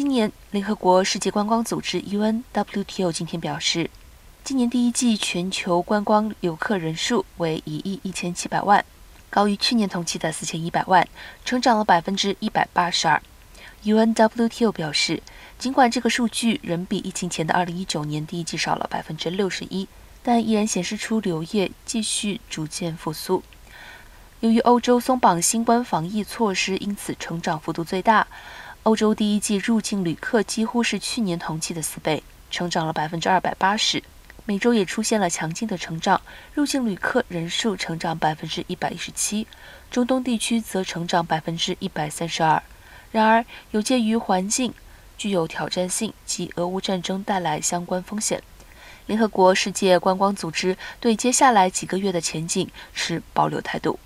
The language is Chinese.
今年，联合国世界观光组织 （UN-WTO） 今天表示，今年第一季全球观光游客人数为一亿一千七百万，高于去年同期的四千一百万，成长了百分之一百八十二。UN-WTO 表示，尽管这个数据仍比疫情前的二零一九年第一季少了百分之六十一，但依然显示出旅游业继续逐渐复苏。由于欧洲松绑新冠防疫措施，因此成长幅度最大。欧洲第一季入境旅客几乎是去年同期的四倍，成长了百分之二百八十。美洲也出现了强劲的成长，入境旅客人数成长百分之一百一十七，中东地区则成长百分之一百三十二。然而，有鉴于环境具有挑战性及俄乌战争带来相关风险，联合国世界观光组织对接下来几个月的前景持保留态度。